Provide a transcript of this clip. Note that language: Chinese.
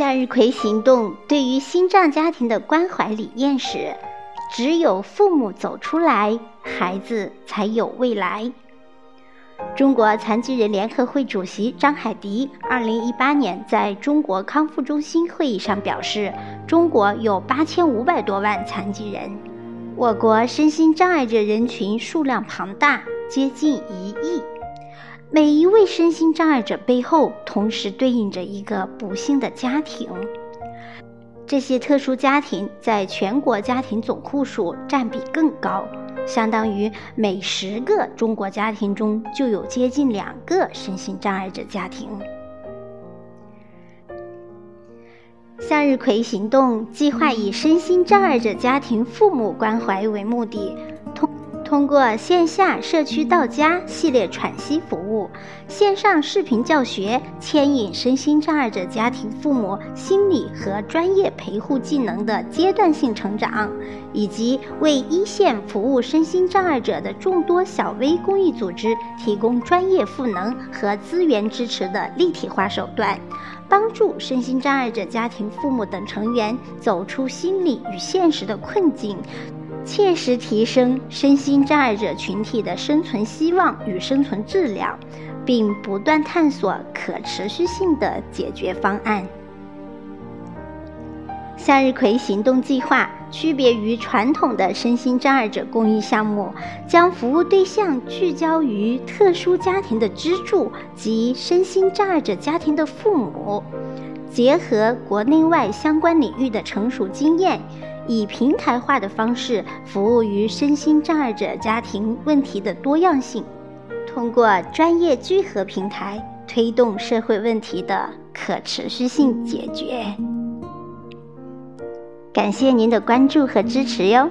向日葵行动对于心脏家庭的关怀理念是：只有父母走出来，孩子才有未来。中国残疾人联合会主席张海迪二零一八年在中国康复中心会议上表示，中国有八千五百多万残疾人，我国身心障碍者人群数量庞大，接近一亿。每一位身心障碍者背后，同时对应着一个不幸的家庭。这些特殊家庭在全国家庭总户数占比更高，相当于每十个中国家庭中就有接近两个身心障碍者家庭。向日葵行动计划以身心障碍者家庭父母关怀为目的。通过线下社区到家系列喘息服务、线上视频教学，牵引身心障碍者家庭父母心理和专业陪护技能的阶段性成长，以及为一线服务身心障碍者的众多小微公益组织提供专业赋能和资源支持的立体化手段，帮助身心障碍者家庭父母等成员走出心理与现实的困境。切实提升身心障碍者群体的生存希望与生存质量，并不断探索可持续性的解决方案。向日葵行动计划区别于传统的身心障碍者公益项目，将服务对象聚焦于特殊家庭的支柱及身心障碍者家庭的父母，结合国内外相关领域的成熟经验。以平台化的方式服务于身心障碍者家庭问题的多样性，通过专业聚合平台推动社会问题的可持续性解决。感谢您的关注和支持哟。